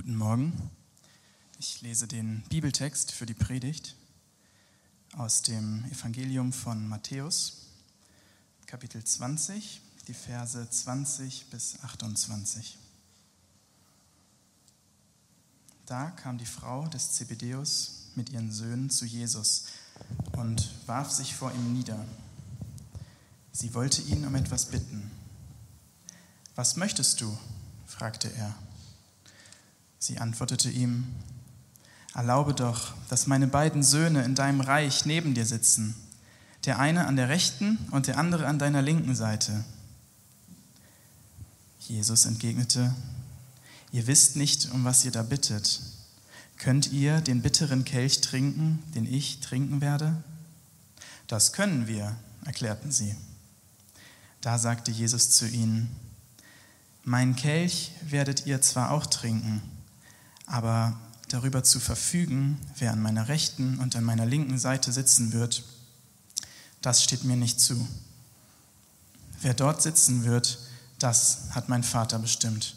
Guten Morgen. Ich lese den Bibeltext für die Predigt aus dem Evangelium von Matthäus, Kapitel 20, die Verse 20 bis 28. Da kam die Frau des Zebedeus mit ihren Söhnen zu Jesus und warf sich vor ihm nieder. Sie wollte ihn um etwas bitten. Was möchtest du? fragte er. Sie antwortete ihm, Erlaube doch, dass meine beiden Söhne in deinem Reich neben dir sitzen, der eine an der rechten und der andere an deiner linken Seite. Jesus entgegnete, Ihr wisst nicht, um was ihr da bittet. Könnt ihr den bitteren Kelch trinken, den ich trinken werde? Das können wir, erklärten sie. Da sagte Jesus zu ihnen, Mein Kelch werdet ihr zwar auch trinken, aber darüber zu verfügen, wer an meiner rechten und an meiner linken Seite sitzen wird, das steht mir nicht zu. Wer dort sitzen wird, das hat mein Vater bestimmt.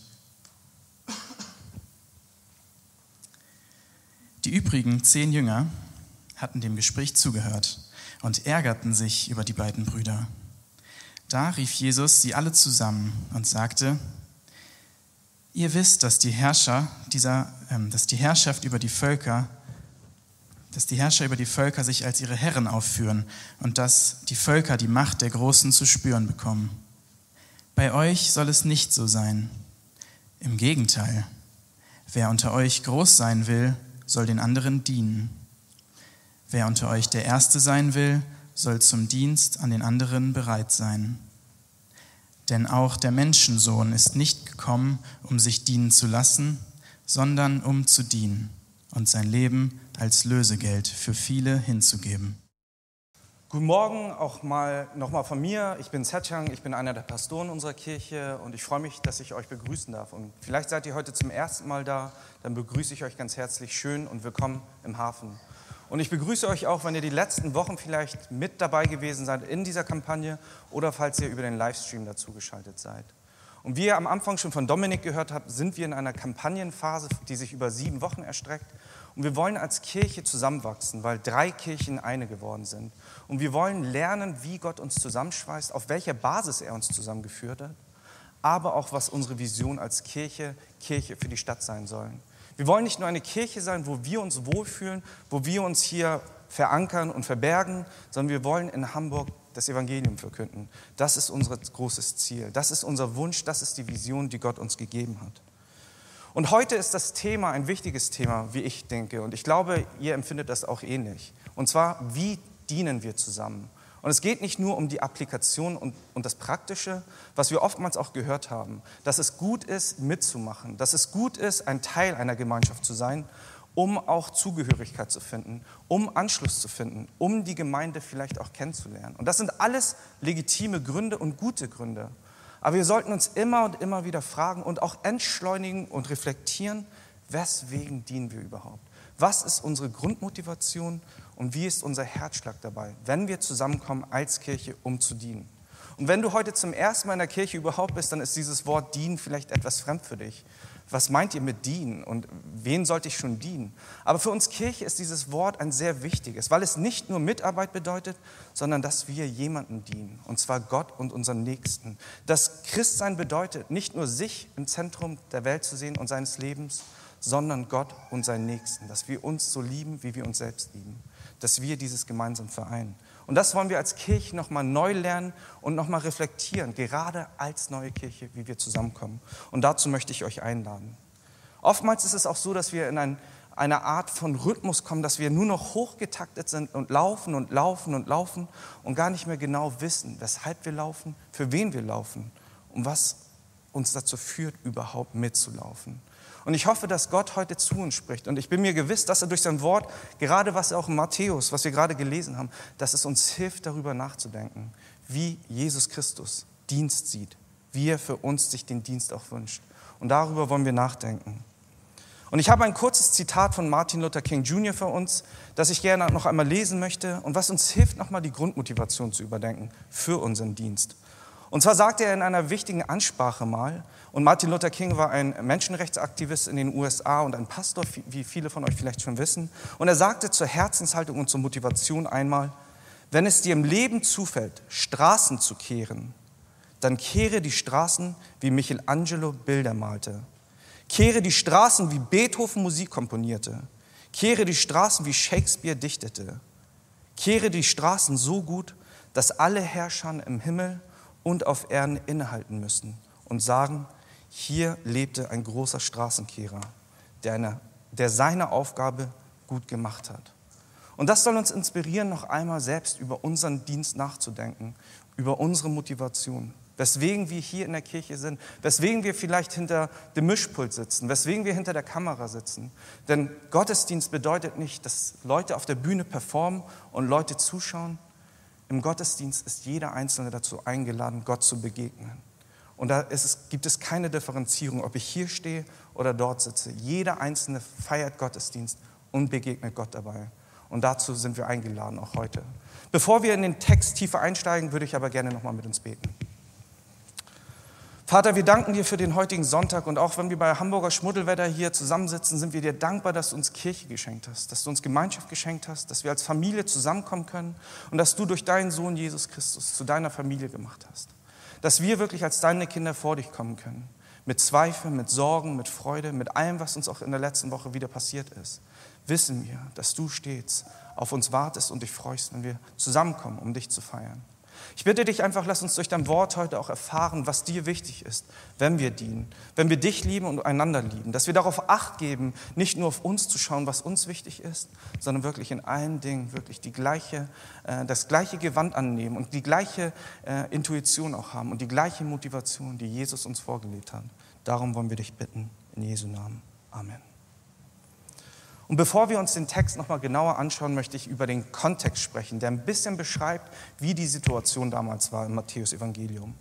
Die übrigen zehn Jünger hatten dem Gespräch zugehört und ärgerten sich über die beiden Brüder. Da rief Jesus sie alle zusammen und sagte, Ihr wisst, dass die Herrscher dieser, ähm, dass die Herrschaft über die Völker, dass die Herrscher über die Völker sich als ihre Herren aufführen und dass die Völker die Macht der Großen zu spüren bekommen. Bei euch soll es nicht so sein. Im Gegenteil, wer unter euch groß sein will, soll den anderen dienen. Wer unter euch der Erste sein will, soll zum Dienst an den anderen bereit sein. Denn auch der Menschensohn ist nicht gekommen, um sich dienen zu lassen, sondern um zu dienen und sein Leben als Lösegeld für viele hinzugeben. Guten Morgen auch mal nochmal von mir. Ich bin Setchang, ich bin einer der Pastoren unserer Kirche und ich freue mich, dass ich euch begrüßen darf. Und vielleicht seid ihr heute zum ersten Mal da, dann begrüße ich euch ganz herzlich schön und willkommen im Hafen. Und ich begrüße euch auch, wenn ihr die letzten Wochen vielleicht mit dabei gewesen seid in dieser Kampagne oder falls ihr über den Livestream dazugeschaltet seid. Und wie ihr am Anfang schon von Dominik gehört habt, sind wir in einer Kampagnenphase, die sich über sieben Wochen erstreckt. Und wir wollen als Kirche zusammenwachsen, weil drei Kirchen eine geworden sind. Und wir wollen lernen, wie Gott uns zusammenschweißt, auf welcher Basis er uns zusammengeführt hat, aber auch was unsere Vision als Kirche, Kirche für die Stadt sein sollen. Wir wollen nicht nur eine Kirche sein, wo wir uns wohlfühlen, wo wir uns hier verankern und verbergen, sondern wir wollen in Hamburg das Evangelium verkünden. Das ist unser großes Ziel. Das ist unser Wunsch. Das ist die Vision, die Gott uns gegeben hat. Und heute ist das Thema ein wichtiges Thema, wie ich denke. Und ich glaube, ihr empfindet das auch ähnlich. Und zwar, wie dienen wir zusammen? Und es geht nicht nur um die Applikation und, und das Praktische, was wir oftmals auch gehört haben, dass es gut ist, mitzumachen, dass es gut ist, ein Teil einer Gemeinschaft zu sein, um auch Zugehörigkeit zu finden, um Anschluss zu finden, um die Gemeinde vielleicht auch kennenzulernen. Und das sind alles legitime Gründe und gute Gründe. Aber wir sollten uns immer und immer wieder fragen und auch entschleunigen und reflektieren, weswegen dienen wir überhaupt? Was ist unsere Grundmotivation und wie ist unser Herzschlag dabei, wenn wir zusammenkommen als Kirche, um zu dienen? Und wenn du heute zum ersten Mal in der Kirche überhaupt bist, dann ist dieses Wort dienen vielleicht etwas fremd für dich. Was meint ihr mit dienen und wen sollte ich schon dienen? Aber für uns Kirche ist dieses Wort ein sehr wichtiges, weil es nicht nur Mitarbeit bedeutet, sondern dass wir jemanden dienen, und zwar Gott und unseren Nächsten. Das Christsein bedeutet nicht nur sich im Zentrum der Welt zu sehen und seines Lebens, sondern Gott und seinen Nächsten, dass wir uns so lieben, wie wir uns selbst lieben, dass wir dieses gemeinsam vereinen. Und das wollen wir als Kirche nochmal neu lernen und nochmal reflektieren, gerade als neue Kirche, wie wir zusammenkommen. Und dazu möchte ich euch einladen. Oftmals ist es auch so, dass wir in ein, eine Art von Rhythmus kommen, dass wir nur noch hochgetaktet sind und laufen und laufen und laufen und gar nicht mehr genau wissen, weshalb wir laufen, für wen wir laufen und was uns dazu führt, überhaupt mitzulaufen. Und ich hoffe, dass Gott heute zu uns spricht. Und ich bin mir gewiss, dass er durch sein Wort, gerade was auch in Matthäus, was wir gerade gelesen haben, dass es uns hilft, darüber nachzudenken, wie Jesus Christus Dienst sieht, wie er für uns sich den Dienst auch wünscht. Und darüber wollen wir nachdenken. Und ich habe ein kurzes Zitat von Martin Luther King Jr. für uns, das ich gerne noch einmal lesen möchte und was uns hilft, nochmal die Grundmotivation zu überdenken für unseren Dienst. Und zwar sagte er in einer wichtigen Ansprache mal, und Martin Luther King war ein Menschenrechtsaktivist in den USA und ein Pastor, wie viele von euch vielleicht schon wissen. Und er sagte zur Herzenshaltung und zur Motivation einmal, wenn es dir im Leben zufällt, Straßen zu kehren, dann kehre die Straßen, wie Michelangelo Bilder malte. Kehre die Straßen, wie Beethoven Musik komponierte. Kehre die Straßen, wie Shakespeare dichtete. Kehre die Straßen so gut, dass alle Herrscher im Himmel und auf Erden innehalten müssen und sagen, hier lebte ein großer Straßenkehrer, der, eine, der seine Aufgabe gut gemacht hat. Und das soll uns inspirieren, noch einmal selbst über unseren Dienst nachzudenken, über unsere Motivation, weswegen wir hier in der Kirche sind, weswegen wir vielleicht hinter dem Mischpult sitzen, weswegen wir hinter der Kamera sitzen. Denn Gottesdienst bedeutet nicht, dass Leute auf der Bühne performen und Leute zuschauen, im Gottesdienst ist jeder Einzelne dazu eingeladen, Gott zu begegnen. Und da es, gibt es keine Differenzierung, ob ich hier stehe oder dort sitze. Jeder Einzelne feiert Gottesdienst und begegnet Gott dabei. Und dazu sind wir eingeladen, auch heute. Bevor wir in den Text tiefer einsteigen, würde ich aber gerne nochmal mit uns beten. Vater, wir danken dir für den heutigen Sonntag und auch wenn wir bei Hamburger Schmuddelwetter hier zusammensitzen, sind wir dir dankbar, dass du uns Kirche geschenkt hast, dass du uns Gemeinschaft geschenkt hast, dass wir als Familie zusammenkommen können und dass du durch deinen Sohn Jesus Christus zu deiner Familie gemacht hast. Dass wir wirklich als deine Kinder vor dich kommen können. Mit Zweifeln, mit Sorgen, mit Freude, mit allem, was uns auch in der letzten Woche wieder passiert ist. Wissen wir, dass du stets auf uns wartest und dich freust, wenn wir zusammenkommen, um dich zu feiern. Ich bitte dich einfach, lass uns durch dein Wort heute auch erfahren, was dir wichtig ist, wenn wir dienen, wenn wir dich lieben und einander lieben, dass wir darauf acht geben, nicht nur auf uns zu schauen, was uns wichtig ist, sondern wirklich in allen Dingen wirklich die gleiche, äh, das gleiche Gewand annehmen und die gleiche äh, Intuition auch haben und die gleiche Motivation, die Jesus uns vorgelebt hat. Darum wollen wir dich bitten, in Jesu Namen. Amen. Und bevor wir uns den Text nochmal genauer anschauen, möchte ich über den Kontext sprechen, der ein bisschen beschreibt, wie die Situation damals war im Matthäus-Evangelium.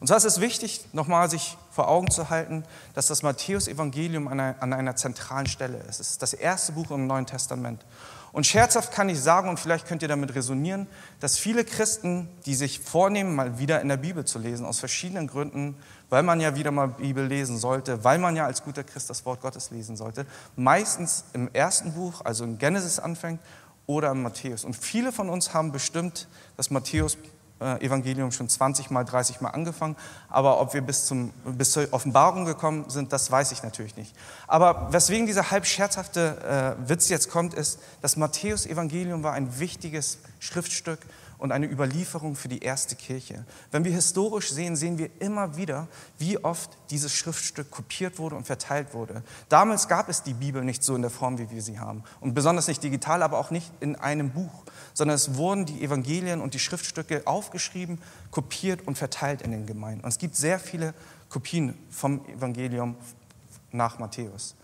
Und zwar ist es wichtig, nochmal sich vor Augen zu halten, dass das Matthäus-Evangelium an, an einer, zentralen Stelle ist. Es ist das erste Buch im Neuen Testament. Und scherzhaft kann ich sagen, und vielleicht könnt ihr damit resonieren, dass viele Christen, die sich vornehmen, mal wieder in der Bibel zu lesen, aus verschiedenen Gründen, weil man ja wieder mal Bibel lesen sollte, weil man ja als guter Christ das Wort Gottes lesen sollte, meistens im ersten Buch, also in Genesis anfängt oder im Matthäus. Und viele von uns haben bestimmt das Matthäus Evangelium schon 20 mal, 30 mal angefangen, aber ob wir bis, zum, bis zur Offenbarung gekommen sind, das weiß ich natürlich nicht. Aber weswegen dieser halb scherzhafte äh, Witz jetzt kommt, ist, das Matthäus Evangelium war ein wichtiges Schriftstück und eine Überlieferung für die erste Kirche. Wenn wir historisch sehen, sehen wir immer wieder, wie oft dieses Schriftstück kopiert wurde und verteilt wurde. Damals gab es die Bibel nicht so in der Form, wie wir sie haben. Und besonders nicht digital, aber auch nicht in einem Buch, sondern es wurden die Evangelien und die Schriftstücke aufgeschrieben, kopiert und verteilt in den Gemeinden. Und es gibt sehr viele Kopien vom Evangelium nach Matthäus.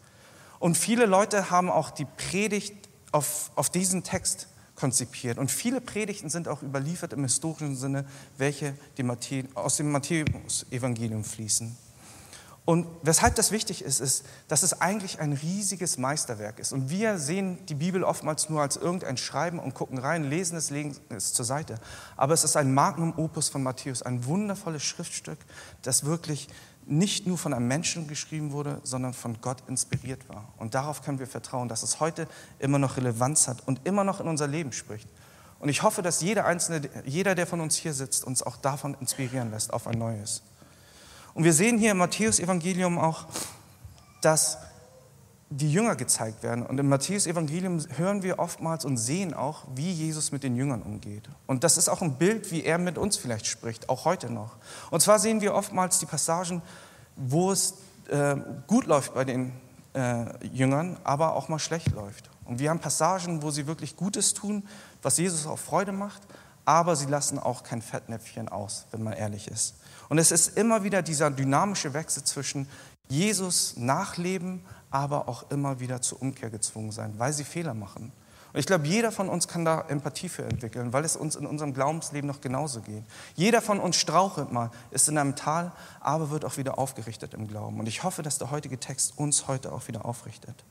Und viele Leute haben auch die Predigt auf, auf diesen Text konzipiert. Und viele Predigten sind auch überliefert im historischen Sinne, welche aus dem Matthäus-Evangelium fließen. Und weshalb das wichtig ist, ist, dass es eigentlich ein riesiges Meisterwerk ist. Und wir sehen die Bibel oftmals nur als irgendein Schreiben und gucken rein, lesen es, legen es zur Seite. Aber es ist ein Magnum Opus von Matthäus, ein wundervolles Schriftstück, das wirklich nicht nur von einem Menschen geschrieben wurde, sondern von Gott inspiriert war. Und darauf können wir vertrauen, dass es heute immer noch Relevanz hat und immer noch in unser Leben spricht. Und ich hoffe, dass jeder Einzelne, jeder, der von uns hier sitzt, uns auch davon inspirieren lässt auf ein neues. Und wir sehen hier im Matthäus-Evangelium auch, dass die Jünger gezeigt werden. Und im Matthäus-Evangelium hören wir oftmals und sehen auch, wie Jesus mit den Jüngern umgeht. Und das ist auch ein Bild, wie er mit uns vielleicht spricht, auch heute noch. Und zwar sehen wir oftmals die Passagen, wo es äh, gut läuft bei den äh, Jüngern, aber auch mal schlecht läuft. Und wir haben Passagen, wo sie wirklich Gutes tun, was Jesus auch Freude macht, aber sie lassen auch kein Fettnäpfchen aus, wenn man ehrlich ist. Und es ist immer wieder dieser dynamische Wechsel zwischen Jesus nachleben, aber auch immer wieder zur Umkehr gezwungen sein, weil sie Fehler machen. Und ich glaube, jeder von uns kann da Empathie für entwickeln, weil es uns in unserem Glaubensleben noch genauso geht. Jeder von uns strauchelt mal, ist in einem Tal, aber wird auch wieder aufgerichtet im Glauben. Und ich hoffe, dass der heutige Text uns heute auch wieder aufrichtet.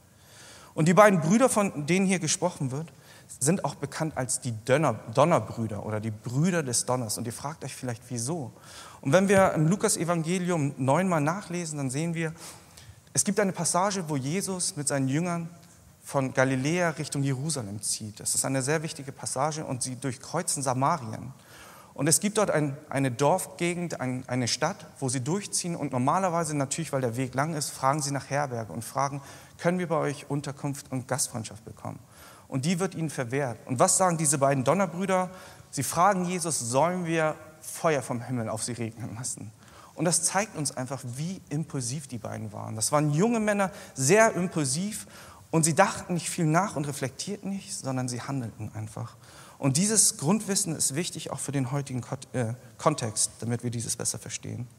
Und die beiden Brüder, von denen hier gesprochen wird, sind auch bekannt als die Donner, Donnerbrüder oder die Brüder des Donners. Und ihr fragt euch vielleicht, wieso? Und wenn wir im Lukas-Evangelium neunmal nachlesen, dann sehen wir, es gibt eine Passage, wo Jesus mit seinen Jüngern von Galiläa Richtung Jerusalem zieht. Das ist eine sehr wichtige Passage und sie durchkreuzen Samarien. Und es gibt dort ein, eine Dorfgegend, ein, eine Stadt, wo sie durchziehen und normalerweise natürlich, weil der Weg lang ist, fragen sie nach Herberge und fragen, können wir bei euch Unterkunft und Gastfreundschaft bekommen? Und die wird ihnen verwehrt. Und was sagen diese beiden Donnerbrüder? Sie fragen Jesus, sollen wir Feuer vom Himmel auf sie regnen lassen? Und das zeigt uns einfach, wie impulsiv die beiden waren. Das waren junge Männer, sehr impulsiv und sie dachten nicht viel nach und reflektierten nicht, sondern sie handelten einfach. Und dieses Grundwissen ist wichtig auch für den heutigen äh, Kontext, damit wir dieses besser verstehen.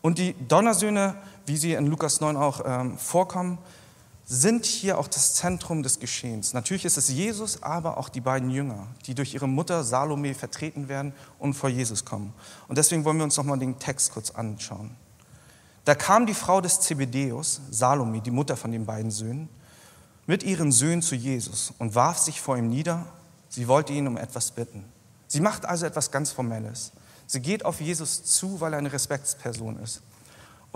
Und die Donnersöhne, wie sie in Lukas 9 auch ähm, vorkommen, sind hier auch das Zentrum des Geschehens. Natürlich ist es Jesus, aber auch die beiden Jünger, die durch ihre Mutter Salome vertreten werden und vor Jesus kommen. Und deswegen wollen wir uns nochmal den Text kurz anschauen. Da kam die Frau des Zebedeus, Salome, die Mutter von den beiden Söhnen, mit ihren Söhnen zu Jesus und warf sich vor ihm nieder Sie wollte ihn um etwas bitten. Sie macht also etwas ganz Formelles. Sie geht auf Jesus zu, weil er eine Respektsperson ist.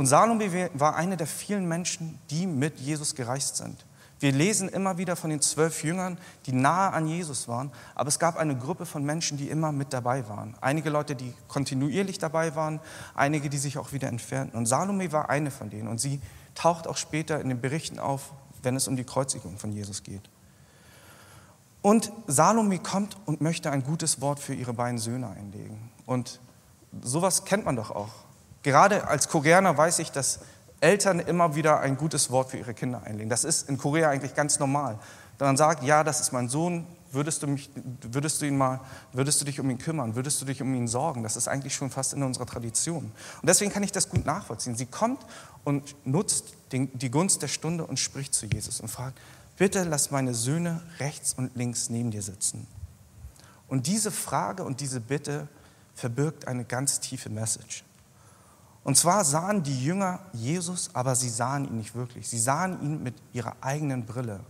Und Salome war eine der vielen Menschen, die mit Jesus gereist sind. Wir lesen immer wieder von den zwölf Jüngern, die nahe an Jesus waren, aber es gab eine Gruppe von Menschen, die immer mit dabei waren. Einige Leute, die kontinuierlich dabei waren, einige, die sich auch wieder entfernten. Und Salome war eine von denen und sie taucht auch später in den Berichten auf, wenn es um die Kreuzigung von Jesus geht. Und Salome kommt und möchte ein gutes Wort für ihre beiden Söhne einlegen. Und sowas kennt man doch auch. Gerade als Koreaner weiß ich, dass Eltern immer wieder ein gutes Wort für ihre Kinder einlegen. Das ist in Korea eigentlich ganz normal. Dann sagt, ja, das ist mein Sohn, würdest du, mich, würdest du ihn mal, würdest du dich um ihn kümmern, würdest du dich um ihn sorgen? Das ist eigentlich schon fast in unserer Tradition. Und deswegen kann ich das gut nachvollziehen. Sie kommt und nutzt den, die Gunst der Stunde und spricht zu Jesus und fragt, bitte lass meine Söhne rechts und links neben dir sitzen. Und diese Frage und diese Bitte verbirgt eine ganz tiefe Message. Und zwar sahen die Jünger Jesus, aber sie sahen ihn nicht wirklich. Sie sahen ihn mit ihrer eigenen Brille.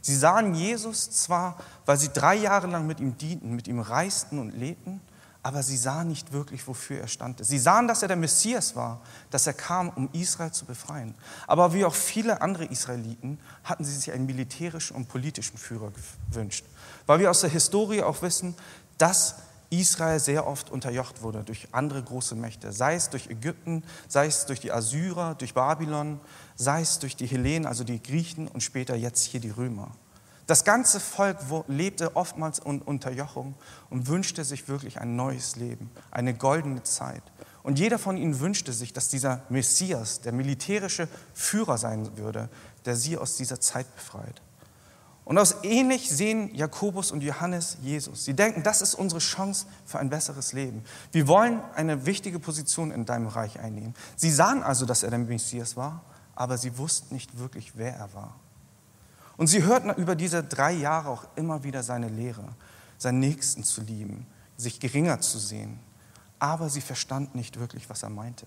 Sie sahen Jesus zwar, weil sie drei Jahre lang mit ihm dienten, mit ihm reisten und lebten, aber sie sahen nicht wirklich, wofür er stand. Sie sahen, dass er der Messias war, dass er kam, um Israel zu befreien. Aber wie auch viele andere Israeliten hatten sie sich einen militärischen und politischen Führer gewünscht. Weil wir aus der Historie auch wissen, dass Israel sehr oft unterjocht wurde durch andere große Mächte, sei es durch Ägypten, sei es durch die Assyrer, durch Babylon, sei es durch die Hellenen, also die Griechen und später jetzt hier die Römer. Das ganze Volk lebte oftmals unter Unterjochung und wünschte sich wirklich ein neues Leben, eine goldene Zeit. Und jeder von ihnen wünschte sich, dass dieser Messias, der militärische Führer sein würde, der sie aus dieser Zeit befreit. Und aus ähnlich sehen Jakobus und Johannes Jesus. Sie denken, das ist unsere Chance für ein besseres Leben. Wir wollen eine wichtige Position in deinem Reich einnehmen. Sie sahen also, dass er der Messias war, aber sie wussten nicht wirklich, wer er war. Und sie hörten über diese drei Jahre auch immer wieder seine Lehre, seinen Nächsten zu lieben, sich geringer zu sehen. Aber sie verstanden nicht wirklich, was er meinte.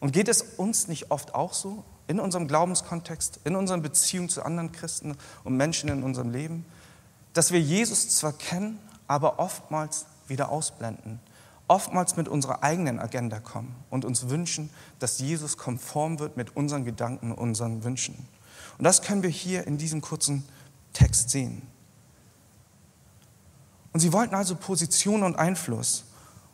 Und geht es uns nicht oft auch so, in unserem Glaubenskontext, in unseren Beziehungen zu anderen Christen und Menschen in unserem Leben, dass wir Jesus zwar kennen, aber oftmals wieder ausblenden, oftmals mit unserer eigenen Agenda kommen und uns wünschen, dass Jesus konform wird mit unseren Gedanken unseren Wünschen. Und das können wir hier in diesem kurzen Text sehen. Und sie wollten also Position und Einfluss.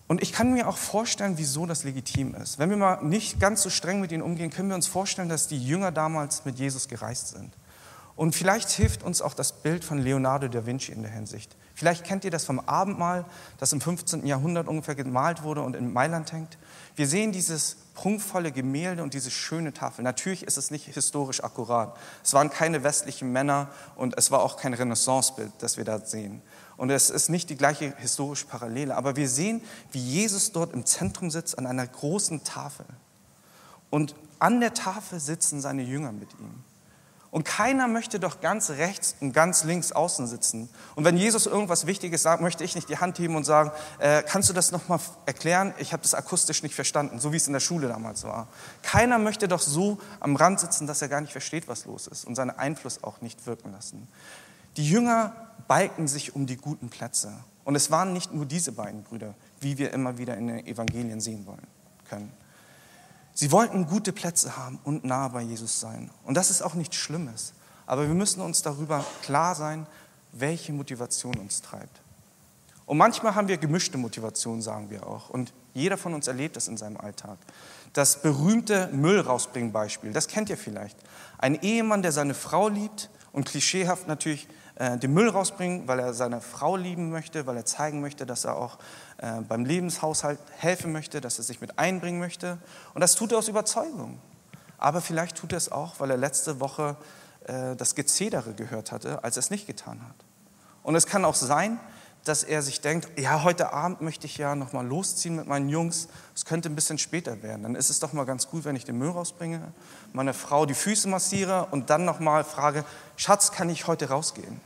Und ich kann mir auch vorstellen, wieso das legitim ist. Wenn wir mal nicht ganz so streng mit ihnen umgehen, können wir uns vorstellen, dass die Jünger damals mit Jesus gereist sind. Und vielleicht hilft uns auch das Bild von Leonardo da Vinci in der Hinsicht. Vielleicht kennt ihr das vom Abendmahl, das im 15. Jahrhundert ungefähr gemalt wurde und in Mailand hängt. Wir sehen dieses prunkvolle Gemälde und diese schöne Tafel. Natürlich ist es nicht historisch akkurat. Es waren keine westlichen Männer und es war auch kein Renaissancebild, das wir da sehen. Und es ist nicht die gleiche historische Parallele. Aber wir sehen, wie Jesus dort im Zentrum sitzt an einer großen Tafel. Und an der Tafel sitzen seine Jünger mit ihm. Und keiner möchte doch ganz rechts und ganz links außen sitzen. Und wenn Jesus irgendwas Wichtiges sagt, möchte ich nicht die Hand heben und sagen, äh, kannst du das nochmal erklären? Ich habe das akustisch nicht verstanden, so wie es in der Schule damals war. Keiner möchte doch so am Rand sitzen, dass er gar nicht versteht, was los ist und seinen Einfluss auch nicht wirken lassen. Die Jünger balken sich um die guten Plätze. Und es waren nicht nur diese beiden Brüder, wie wir immer wieder in den Evangelien sehen wollen können. Sie wollten gute Plätze haben und nah bei Jesus sein. Und das ist auch nichts Schlimmes. Aber wir müssen uns darüber klar sein, welche Motivation uns treibt. Und manchmal haben wir gemischte Motivation, sagen wir auch. Und jeder von uns erlebt das in seinem Alltag. Das berühmte Müll rausbringen Beispiel, das kennt ihr vielleicht. Ein Ehemann, der seine Frau liebt und klischeehaft natürlich äh, den Müll rausbringen, weil er seine Frau lieben möchte, weil er zeigen möchte, dass er auch äh, beim Lebenshaushalt helfen möchte, dass er sich mit einbringen möchte. Und das tut er aus Überzeugung. Aber vielleicht tut er es auch, weil er letzte Woche äh, das Gezedere gehört hatte, als er es nicht getan hat. Und es kann auch sein, dass er sich denkt, ja, heute Abend möchte ich ja noch mal losziehen mit meinen Jungs. Es könnte ein bisschen später werden. Dann ist es doch mal ganz gut, wenn ich den Müll rausbringe, meine Frau die Füße massiere und dann noch mal frage, Schatz, kann ich heute rausgehen?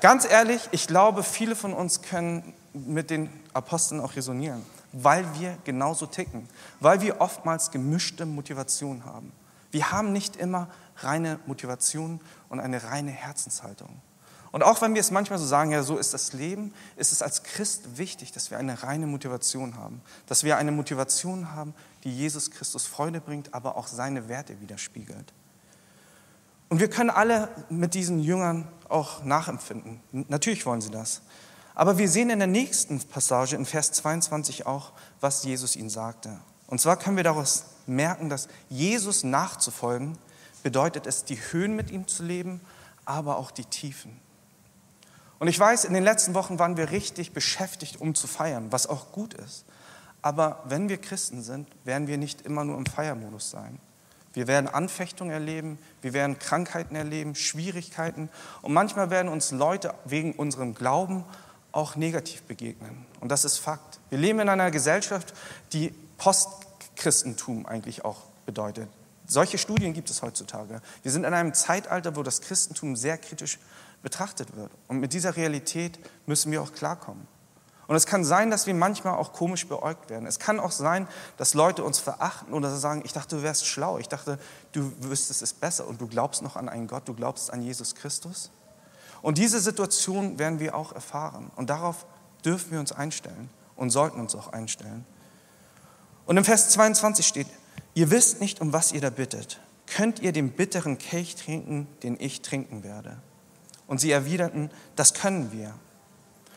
Ganz ehrlich, ich glaube, viele von uns können mit den Aposteln auch resonieren, weil wir genauso ticken, weil wir oftmals gemischte Motivation haben. Wir haben nicht immer reine Motivation und eine reine Herzenshaltung. Und auch wenn wir es manchmal so sagen, ja, so ist das Leben, ist es als Christ wichtig, dass wir eine reine Motivation haben. Dass wir eine Motivation haben, die Jesus Christus Freude bringt, aber auch seine Werte widerspiegelt. Und wir können alle mit diesen Jüngern auch nachempfinden. Natürlich wollen sie das. Aber wir sehen in der nächsten Passage, in Vers 22 auch, was Jesus ihnen sagte. Und zwar können wir daraus merken, dass Jesus nachzufolgen bedeutet es, die Höhen mit ihm zu leben, aber auch die Tiefen. Und ich weiß, in den letzten Wochen waren wir richtig beschäftigt, um zu feiern, was auch gut ist. Aber wenn wir Christen sind, werden wir nicht immer nur im Feiermodus sein. Wir werden Anfechtungen erleben, wir werden Krankheiten erleben, Schwierigkeiten und manchmal werden uns Leute wegen unserem Glauben auch negativ begegnen. Und das ist Fakt. Wir leben in einer Gesellschaft, die Postchristentum eigentlich auch bedeutet. Solche Studien gibt es heutzutage. Wir sind in einem Zeitalter, wo das Christentum sehr kritisch betrachtet wird. Und mit dieser Realität müssen wir auch klarkommen. Und es kann sein, dass wir manchmal auch komisch beäugt werden. Es kann auch sein, dass Leute uns verachten oder sagen, ich dachte, du wärst schlau, ich dachte, du wüsstest es besser und du glaubst noch an einen Gott, du glaubst an Jesus Christus. Und diese Situation werden wir auch erfahren. Und darauf dürfen wir uns einstellen und sollten uns auch einstellen. Und im Vers 22 steht, ihr wisst nicht, um was ihr da bittet. Könnt ihr den bitteren Kelch trinken, den ich trinken werde? Und sie erwiderten, das können wir.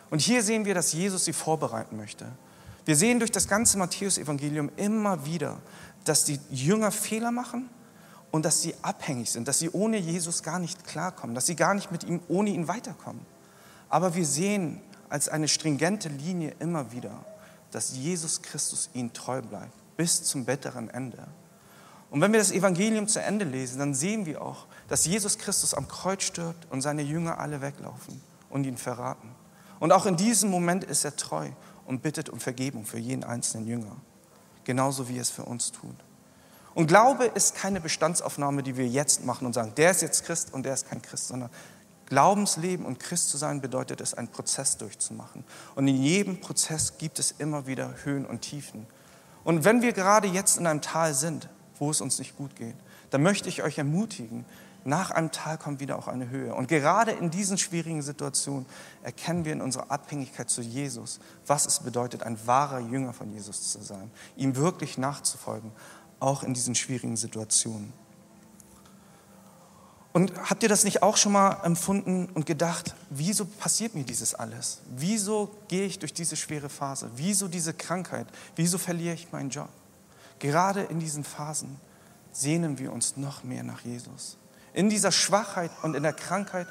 Und hier sehen wir, dass Jesus sie vorbereiten möchte. Wir sehen durch das ganze Matthäusevangelium immer wieder, dass die Jünger Fehler machen und dass sie abhängig sind, dass sie ohne Jesus gar nicht klarkommen, dass sie gar nicht mit ihm, ohne ihn weiterkommen. Aber wir sehen als eine stringente Linie immer wieder, dass Jesus Christus ihnen treu bleibt, bis zum bitteren Ende. Und wenn wir das Evangelium zu Ende lesen, dann sehen wir auch, dass Jesus Christus am Kreuz stirbt und seine Jünger alle weglaufen und ihn verraten. Und auch in diesem Moment ist er treu und bittet um Vergebung für jeden einzelnen Jünger, genauso wie er es für uns tut. Und Glaube ist keine Bestandsaufnahme, die wir jetzt machen und sagen, der ist jetzt Christ und der ist kein Christ, sondern Glaubensleben und Christ zu sein bedeutet es, einen Prozess durchzumachen. Und in jedem Prozess gibt es immer wieder Höhen und Tiefen. Und wenn wir gerade jetzt in einem Tal sind, wo es uns nicht gut geht, dann möchte ich euch ermutigen, nach einem Tal kommt wieder auch eine Höhe. Und gerade in diesen schwierigen Situationen erkennen wir in unserer Abhängigkeit zu Jesus, was es bedeutet, ein wahrer Jünger von Jesus zu sein, ihm wirklich nachzufolgen, auch in diesen schwierigen Situationen. Und habt ihr das nicht auch schon mal empfunden und gedacht, wieso passiert mir dieses alles? Wieso gehe ich durch diese schwere Phase? Wieso diese Krankheit? Wieso verliere ich meinen Job? Gerade in diesen Phasen sehnen wir uns noch mehr nach Jesus. In dieser Schwachheit und in der Krankheit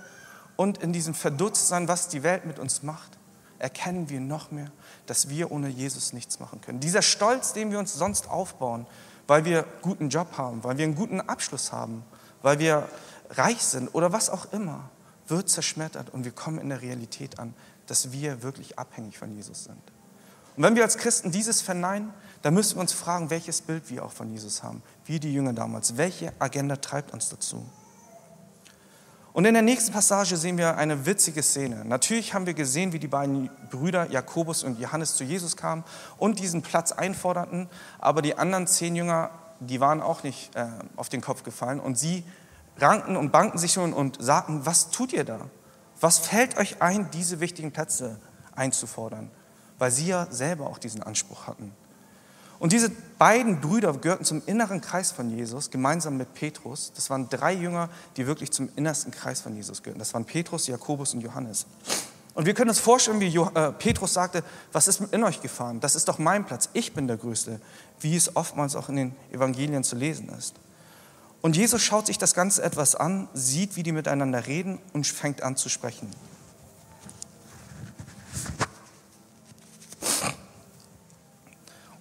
und in diesem Verdutztsein, was die Welt mit uns macht, erkennen wir noch mehr, dass wir ohne Jesus nichts machen können. Dieser Stolz, den wir uns sonst aufbauen, weil wir einen guten Job haben, weil wir einen guten Abschluss haben, weil wir reich sind oder was auch immer, wird zerschmettert und wir kommen in der Realität an, dass wir wirklich abhängig von Jesus sind. Und wenn wir als Christen dieses verneinen, dann müssen wir uns fragen, welches Bild wir auch von Jesus haben, wie die Jünger damals. Welche Agenda treibt uns dazu? Und in der nächsten Passage sehen wir eine witzige Szene. Natürlich haben wir gesehen, wie die beiden Brüder Jakobus und Johannes zu Jesus kamen und diesen Platz einforderten, aber die anderen zehn Jünger, die waren auch nicht äh, auf den Kopf gefallen und sie rankten und bankten sich schon und sagten, was tut ihr da? Was fällt euch ein, diese wichtigen Plätze einzufordern? Weil sie ja selber auch diesen Anspruch hatten. Und diese beiden Brüder gehörten zum inneren Kreis von Jesus, gemeinsam mit Petrus. Das waren drei Jünger, die wirklich zum innersten Kreis von Jesus gehörten. Das waren Petrus, Jakobus und Johannes. Und wir können uns vorstellen, wie äh, Petrus sagte, was ist in euch gefahren? Das ist doch mein Platz, ich bin der Größte, wie es oftmals auch in den Evangelien zu lesen ist. Und Jesus schaut sich das Ganze etwas an, sieht, wie die miteinander reden und fängt an zu sprechen.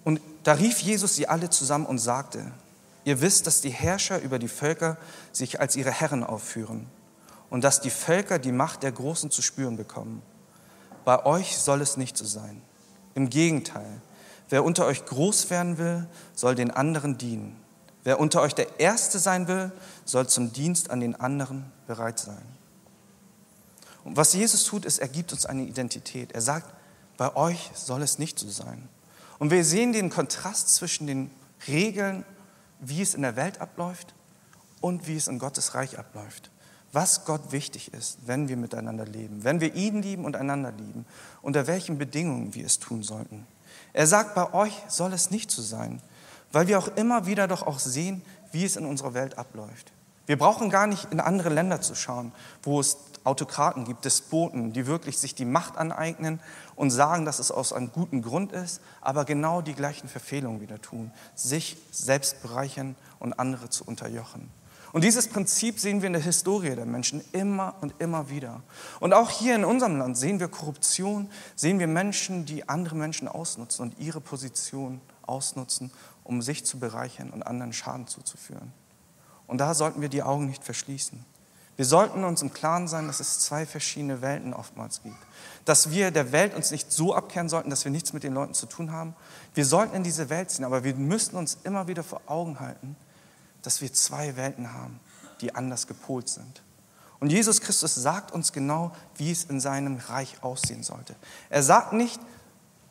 Und da rief Jesus sie alle zusammen und sagte, ihr wisst, dass die Herrscher über die Völker sich als ihre Herren aufführen und dass die Völker die Macht der Großen zu spüren bekommen. Bei euch soll es nicht so sein. Im Gegenteil, wer unter euch groß werden will, soll den anderen dienen. Wer unter euch der Erste sein will, soll zum Dienst an den anderen bereit sein. Und was Jesus tut, ist, er gibt uns eine Identität. Er sagt, bei euch soll es nicht so sein. Und wir sehen den Kontrast zwischen den Regeln, wie es in der Welt abläuft und wie es in Gottes Reich abläuft. Was Gott wichtig ist, wenn wir miteinander leben, wenn wir ihn lieben und einander lieben, unter welchen Bedingungen wir es tun sollten. Er sagt, bei euch soll es nicht so sein, weil wir auch immer wieder doch auch sehen, wie es in unserer Welt abläuft. Wir brauchen gar nicht in andere Länder zu schauen, wo es Autokraten gibt, Despoten, die wirklich sich die Macht aneignen und sagen, dass es aus einem guten Grund ist, aber genau die gleichen Verfehlungen wieder tun, sich selbst bereichern und andere zu unterjochen. Und dieses Prinzip sehen wir in der Historie der Menschen immer und immer wieder. Und auch hier in unserem Land sehen wir Korruption, sehen wir Menschen, die andere Menschen ausnutzen und ihre Position ausnutzen, um sich zu bereichern und anderen Schaden zuzuführen. Und da sollten wir die Augen nicht verschließen. Wir sollten uns im Klaren sein, dass es zwei verschiedene Welten oftmals gibt. Dass wir der Welt uns nicht so abkehren sollten, dass wir nichts mit den Leuten zu tun haben. Wir sollten in diese Welt ziehen, aber wir müssen uns immer wieder vor Augen halten, dass wir zwei Welten haben, die anders gepolt sind. Und Jesus Christus sagt uns genau, wie es in seinem Reich aussehen sollte. Er sagt nicht,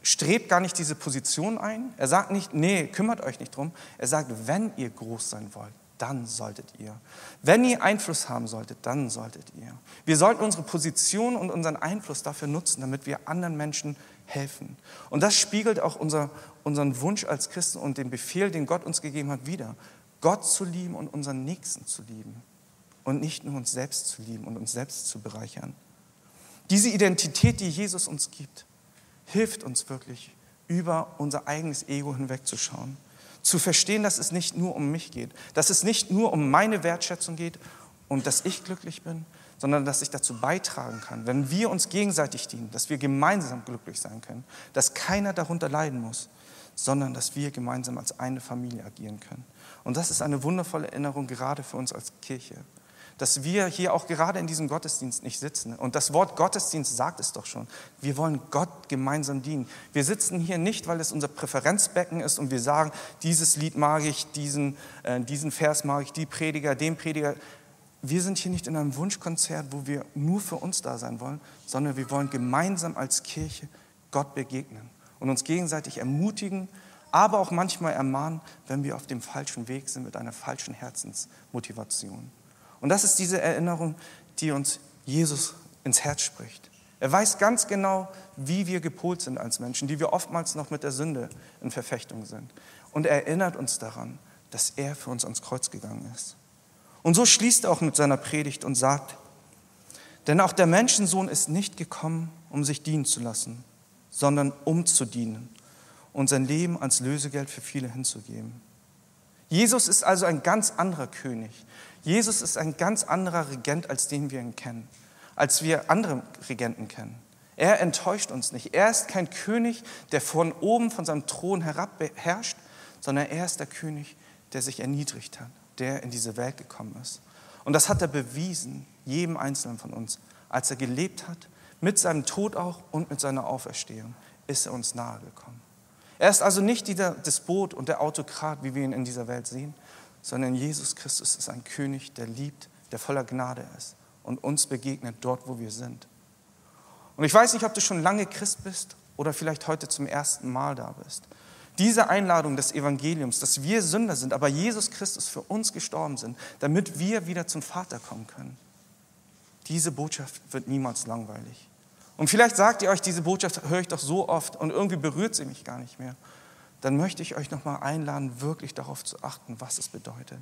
strebt gar nicht diese Position ein. Er sagt nicht, nee, kümmert euch nicht drum. Er sagt, wenn ihr groß sein wollt, dann solltet ihr. Wenn ihr Einfluss haben solltet, dann solltet ihr. Wir sollten unsere Position und unseren Einfluss dafür nutzen, damit wir anderen Menschen helfen. Und das spiegelt auch unser, unseren Wunsch als Christen und den Befehl, den Gott uns gegeben hat, wieder. Gott zu lieben und unseren Nächsten zu lieben. Und nicht nur uns selbst zu lieben und uns selbst zu bereichern. Diese Identität, die Jesus uns gibt, hilft uns wirklich, über unser eigenes Ego hinwegzuschauen zu verstehen, dass es nicht nur um mich geht, dass es nicht nur um meine Wertschätzung geht und dass ich glücklich bin, sondern dass ich dazu beitragen kann, wenn wir uns gegenseitig dienen, dass wir gemeinsam glücklich sein können, dass keiner darunter leiden muss, sondern dass wir gemeinsam als eine Familie agieren können. Und das ist eine wundervolle Erinnerung gerade für uns als Kirche dass wir hier auch gerade in diesem Gottesdienst nicht sitzen. Und das Wort Gottesdienst sagt es doch schon. Wir wollen Gott gemeinsam dienen. Wir sitzen hier nicht, weil es unser Präferenzbecken ist und wir sagen, dieses Lied mag ich, diesen, äh, diesen Vers mag ich, die Prediger, den Prediger. Wir sind hier nicht in einem Wunschkonzert, wo wir nur für uns da sein wollen, sondern wir wollen gemeinsam als Kirche Gott begegnen und uns gegenseitig ermutigen, aber auch manchmal ermahnen, wenn wir auf dem falschen Weg sind mit einer falschen Herzensmotivation. Und das ist diese Erinnerung, die uns Jesus ins Herz spricht. Er weiß ganz genau, wie wir gepolt sind als Menschen, die wir oftmals noch mit der Sünde in Verfechtung sind. Und er erinnert uns daran, dass er für uns ans Kreuz gegangen ist. Und so schließt er auch mit seiner Predigt und sagt, denn auch der Menschensohn ist nicht gekommen, um sich dienen zu lassen, sondern um zu dienen und sein Leben als Lösegeld für viele hinzugeben. Jesus ist also ein ganz anderer König. Jesus ist ein ganz anderer Regent, als den wir ihn kennen, als wir andere Regenten kennen. Er enttäuscht uns nicht. Er ist kein König, der von oben von seinem Thron herab herrscht, sondern er ist der König, der sich erniedrigt hat, der in diese Welt gekommen ist. Und das hat er bewiesen, jedem Einzelnen von uns. Als er gelebt hat, mit seinem Tod auch und mit seiner Auferstehung, ist er uns nahegekommen. Er ist also nicht dieser Despot und der Autokrat, wie wir ihn in dieser Welt sehen, sondern Jesus Christus ist ein König, der liebt, der voller Gnade ist und uns begegnet dort, wo wir sind. Und ich weiß nicht, ob du schon lange Christ bist oder vielleicht heute zum ersten Mal da bist. Diese Einladung des Evangeliums, dass wir Sünder sind, aber Jesus Christus für uns gestorben sind, damit wir wieder zum Vater kommen können. diese Botschaft wird niemals langweilig. Und vielleicht sagt ihr euch, diese Botschaft höre ich doch so oft und irgendwie berührt sie mich gar nicht mehr. Dann möchte ich euch nochmal einladen, wirklich darauf zu achten, was es bedeutet,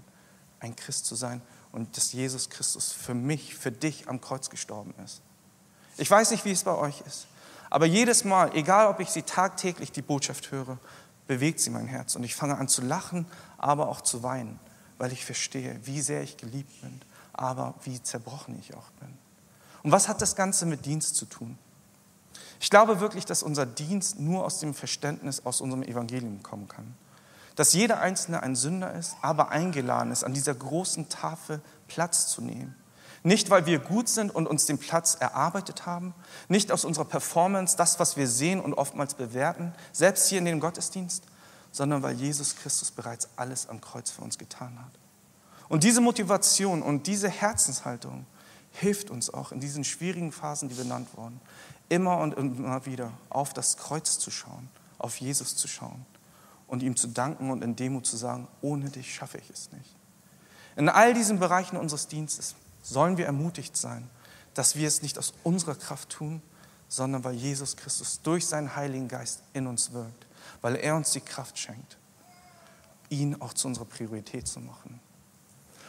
ein Christ zu sein und dass Jesus Christus für mich, für dich am Kreuz gestorben ist. Ich weiß nicht, wie es bei euch ist, aber jedes Mal, egal ob ich sie tagtäglich die Botschaft höre, bewegt sie mein Herz und ich fange an zu lachen, aber auch zu weinen, weil ich verstehe, wie sehr ich geliebt bin, aber wie zerbrochen ich auch bin. Und was hat das Ganze mit Dienst zu tun? Ich glaube wirklich, dass unser Dienst nur aus dem Verständnis aus unserem Evangelium kommen kann. Dass jeder Einzelne ein Sünder ist, aber eingeladen ist, an dieser großen Tafel Platz zu nehmen. Nicht, weil wir gut sind und uns den Platz erarbeitet haben, nicht aus unserer Performance, das, was wir sehen und oftmals bewerten, selbst hier in dem Gottesdienst, sondern weil Jesus Christus bereits alles am Kreuz für uns getan hat. Und diese Motivation und diese Herzenshaltung hilft uns auch in diesen schwierigen Phasen, die benannt wurden, immer und immer wieder auf das Kreuz zu schauen, auf Jesus zu schauen und ihm zu danken und in Demut zu sagen, ohne dich schaffe ich es nicht. In all diesen Bereichen unseres Dienstes sollen wir ermutigt sein, dass wir es nicht aus unserer Kraft tun, sondern weil Jesus Christus durch seinen Heiligen Geist in uns wirkt, weil er uns die Kraft schenkt, ihn auch zu unserer Priorität zu machen.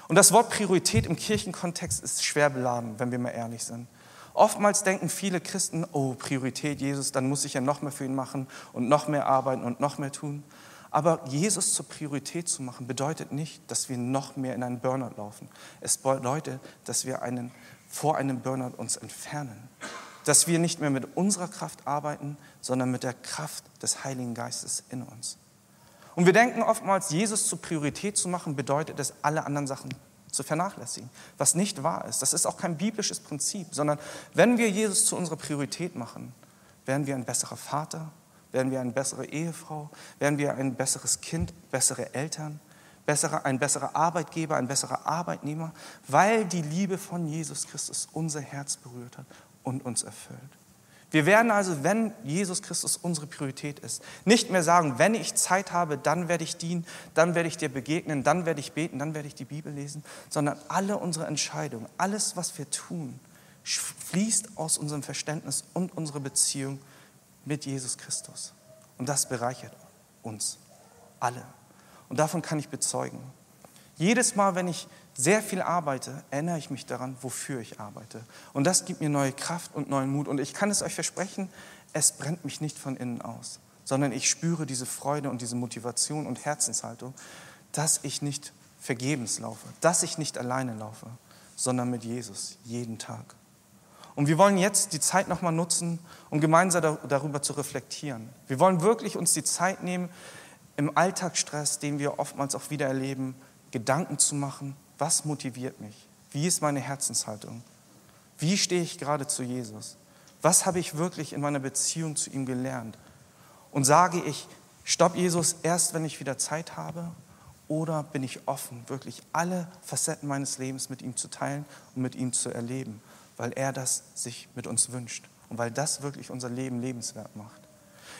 Und das Wort Priorität im Kirchenkontext ist schwer beladen, wenn wir mal ehrlich sind. Oftmals denken viele Christen, oh, Priorität Jesus, dann muss ich ja noch mehr für ihn machen und noch mehr arbeiten und noch mehr tun. Aber Jesus zur Priorität zu machen, bedeutet nicht, dass wir noch mehr in einen Burnout laufen. Es bedeutet, dass wir einen, vor einem Burnout uns entfernen. Dass wir nicht mehr mit unserer Kraft arbeiten, sondern mit der Kraft des Heiligen Geistes in uns. Und wir denken oftmals, Jesus zur Priorität zu machen, bedeutet es, alle anderen Sachen zu vernachlässigen, was nicht wahr ist. Das ist auch kein biblisches Prinzip, sondern wenn wir Jesus zu unserer Priorität machen, werden wir ein besserer Vater, werden wir eine bessere Ehefrau, werden wir ein besseres Kind, bessere Eltern, bessere, ein besserer Arbeitgeber, ein besserer Arbeitnehmer, weil die Liebe von Jesus Christus unser Herz berührt hat und uns erfüllt. Wir werden also, wenn Jesus Christus unsere Priorität ist, nicht mehr sagen, wenn ich Zeit habe, dann werde ich dienen, dann werde ich dir begegnen, dann werde ich beten, dann werde ich die Bibel lesen, sondern alle unsere Entscheidungen, alles, was wir tun, fließt aus unserem Verständnis und unserer Beziehung mit Jesus Christus. Und das bereichert uns alle. Und davon kann ich bezeugen. Jedes Mal, wenn ich sehr viel arbeite, erinnere ich mich daran, wofür ich arbeite. Und das gibt mir neue Kraft und neuen Mut. Und ich kann es euch versprechen, es brennt mich nicht von innen aus, sondern ich spüre diese Freude und diese Motivation und Herzenshaltung, dass ich nicht vergebens laufe, dass ich nicht alleine laufe, sondern mit Jesus jeden Tag. Und wir wollen jetzt die Zeit nochmal nutzen, um gemeinsam darüber zu reflektieren. Wir wollen wirklich uns die Zeit nehmen, im Alltagsstress, den wir oftmals auch wieder erleben, Gedanken zu machen, was motiviert mich? Wie ist meine Herzenshaltung? Wie stehe ich gerade zu Jesus? Was habe ich wirklich in meiner Beziehung zu ihm gelernt? Und sage ich, stopp Jesus erst, wenn ich wieder Zeit habe? Oder bin ich offen, wirklich alle Facetten meines Lebens mit ihm zu teilen und mit ihm zu erleben, weil er das sich mit uns wünscht und weil das wirklich unser Leben lebenswert macht?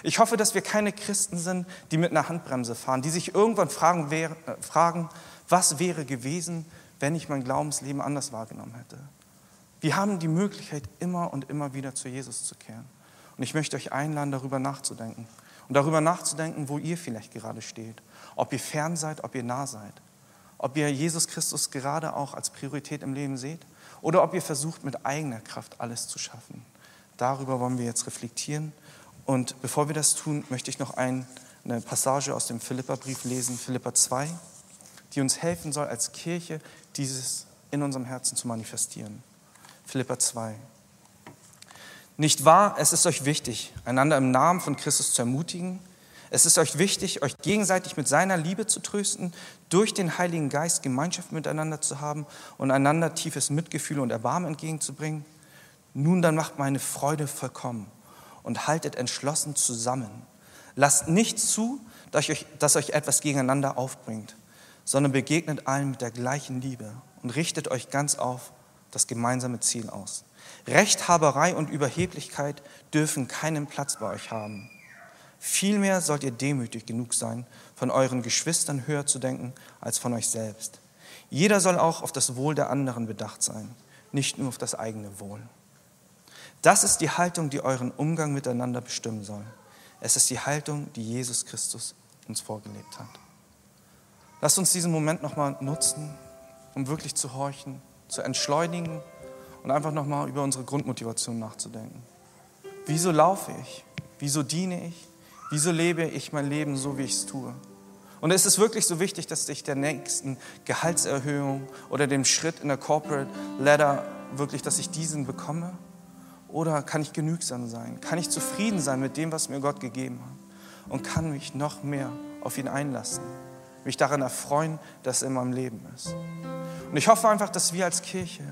Ich hoffe, dass wir keine Christen sind, die mit einer Handbremse fahren, die sich irgendwann fragen, äh, fragen was wäre gewesen, wenn ich mein Glaubensleben anders wahrgenommen hätte? Wir haben die Möglichkeit, immer und immer wieder zu Jesus zu kehren. Und ich möchte euch einladen, darüber nachzudenken. Und darüber nachzudenken, wo ihr vielleicht gerade steht. Ob ihr fern seid, ob ihr nah seid. Ob ihr Jesus Christus gerade auch als Priorität im Leben seht. Oder ob ihr versucht, mit eigener Kraft alles zu schaffen. Darüber wollen wir jetzt reflektieren. Und bevor wir das tun, möchte ich noch ein, eine Passage aus dem Philipperbrief lesen, Philippa 2 die uns helfen soll, als Kirche dieses in unserem Herzen zu manifestieren. Philippa 2. Nicht wahr, es ist euch wichtig, einander im Namen von Christus zu ermutigen. Es ist euch wichtig, euch gegenseitig mit seiner Liebe zu trösten, durch den Heiligen Geist Gemeinschaft miteinander zu haben und einander tiefes Mitgefühl und Erbarmen entgegenzubringen. Nun dann macht meine Freude vollkommen und haltet entschlossen zusammen. Lasst nicht zu, dass euch, dass euch etwas gegeneinander aufbringt sondern begegnet allen mit der gleichen Liebe und richtet euch ganz auf das gemeinsame Ziel aus. Rechthaberei und Überheblichkeit dürfen keinen Platz bei euch haben. Vielmehr sollt ihr demütig genug sein, von euren Geschwistern höher zu denken als von euch selbst. Jeder soll auch auf das Wohl der anderen bedacht sein. nicht nur auf das eigene Wohl. Das ist die Haltung, die euren Umgang miteinander bestimmen soll. Es ist die Haltung, die Jesus Christus uns vorgelebt hat. Lasst uns diesen Moment nochmal nutzen, um wirklich zu horchen, zu entschleunigen und einfach nochmal über unsere Grundmotivation nachzudenken. Wieso laufe ich? Wieso diene ich? Wieso lebe ich mein Leben so, wie ich es tue? Und ist es wirklich so wichtig, dass ich der nächsten Gehaltserhöhung oder dem Schritt in der Corporate Ladder wirklich, dass ich diesen bekomme? Oder kann ich genügsam sein? Kann ich zufrieden sein mit dem, was mir Gott gegeben hat? Und kann mich noch mehr auf ihn einlassen? Mich daran erfreuen, dass er in meinem Leben ist. Und ich hoffe einfach, dass wir als Kirche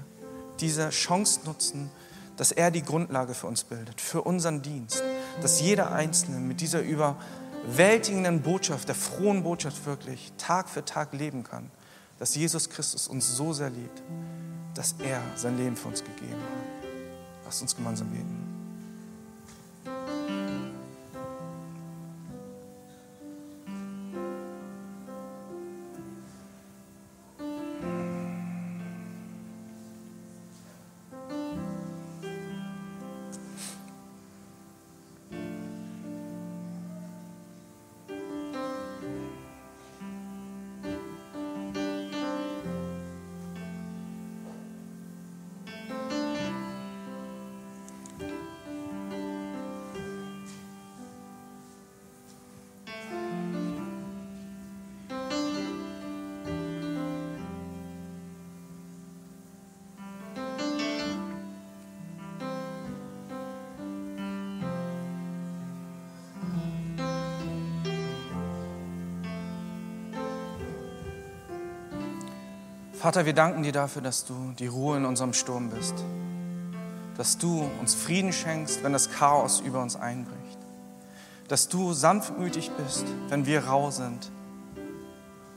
diese Chance nutzen, dass er die Grundlage für uns bildet, für unseren Dienst, dass jeder Einzelne mit dieser überwältigenden Botschaft, der frohen Botschaft wirklich Tag für Tag leben kann, dass Jesus Christus uns so sehr liebt, dass er sein Leben für uns gegeben hat. Lasst uns gemeinsam beten. Vater, wir danken dir dafür, dass du die Ruhe in unserem Sturm bist. Dass du uns Frieden schenkst, wenn das Chaos über uns einbricht. Dass du sanftmütig bist, wenn wir rau sind.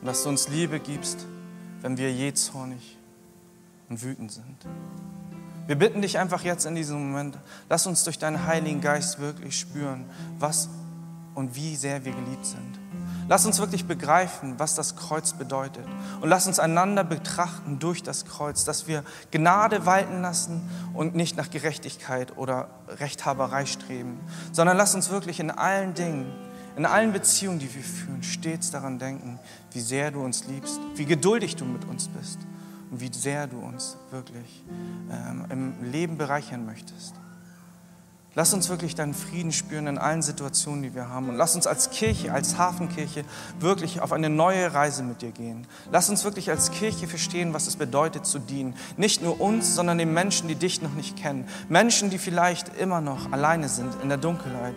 Und dass du uns Liebe gibst, wenn wir jähzornig und wütend sind. Wir bitten dich einfach jetzt in diesem Moment, lass uns durch deinen Heiligen Geist wirklich spüren, was und wie sehr wir geliebt sind. Lass uns wirklich begreifen, was das Kreuz bedeutet. Und lass uns einander betrachten durch das Kreuz, dass wir Gnade walten lassen und nicht nach Gerechtigkeit oder Rechthaberei streben, sondern lass uns wirklich in allen Dingen, in allen Beziehungen, die wir führen, stets daran denken, wie sehr du uns liebst, wie geduldig du mit uns bist und wie sehr du uns wirklich ähm, im Leben bereichern möchtest. Lass uns wirklich deinen Frieden spüren in allen Situationen, die wir haben. Und lass uns als Kirche, als Hafenkirche wirklich auf eine neue Reise mit dir gehen. Lass uns wirklich als Kirche verstehen, was es bedeutet zu dienen. Nicht nur uns, sondern den Menschen, die dich noch nicht kennen. Menschen, die vielleicht immer noch alleine sind in der Dunkelheit,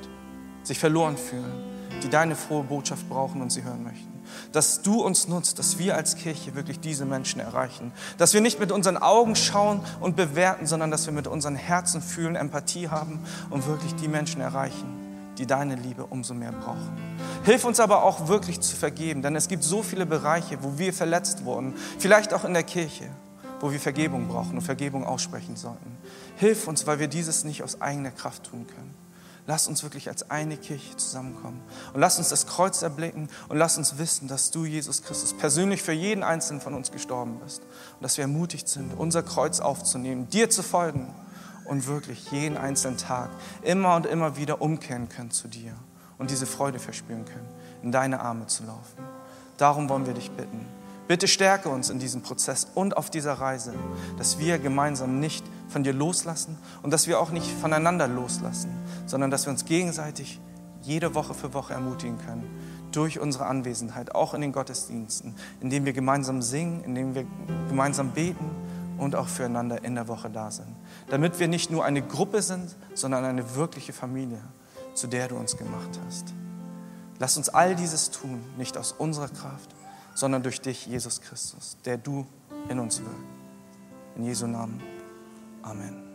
sich verloren fühlen, die deine frohe Botschaft brauchen und sie hören möchten dass du uns nutzt, dass wir als Kirche wirklich diese Menschen erreichen. Dass wir nicht mit unseren Augen schauen und bewerten, sondern dass wir mit unseren Herzen fühlen, Empathie haben und wirklich die Menschen erreichen, die deine Liebe umso mehr brauchen. Hilf uns aber auch wirklich zu vergeben, denn es gibt so viele Bereiche, wo wir verletzt wurden, vielleicht auch in der Kirche, wo wir Vergebung brauchen und Vergebung aussprechen sollten. Hilf uns, weil wir dieses nicht aus eigener Kraft tun können. Lass uns wirklich als eine Kirche zusammenkommen. Und lass uns das Kreuz erblicken und lass uns wissen, dass du, Jesus Christus, persönlich für jeden Einzelnen von uns gestorben bist. Und dass wir ermutigt sind, unser Kreuz aufzunehmen, dir zu folgen und wirklich jeden einzelnen Tag immer und immer wieder umkehren können zu dir und diese Freude verspüren können, in deine Arme zu laufen. Darum wollen wir dich bitten. Bitte stärke uns in diesem Prozess und auf dieser Reise, dass wir gemeinsam nicht von dir loslassen und dass wir auch nicht voneinander loslassen, sondern dass wir uns gegenseitig jede Woche für Woche ermutigen können durch unsere Anwesenheit, auch in den Gottesdiensten, indem wir gemeinsam singen, indem wir gemeinsam beten und auch füreinander in der Woche da sind. Damit wir nicht nur eine Gruppe sind, sondern eine wirkliche Familie, zu der du uns gemacht hast. Lass uns all dieses tun, nicht aus unserer Kraft, sondern durch dich, Jesus Christus, der du in uns wirkst. In Jesu Namen. Amen.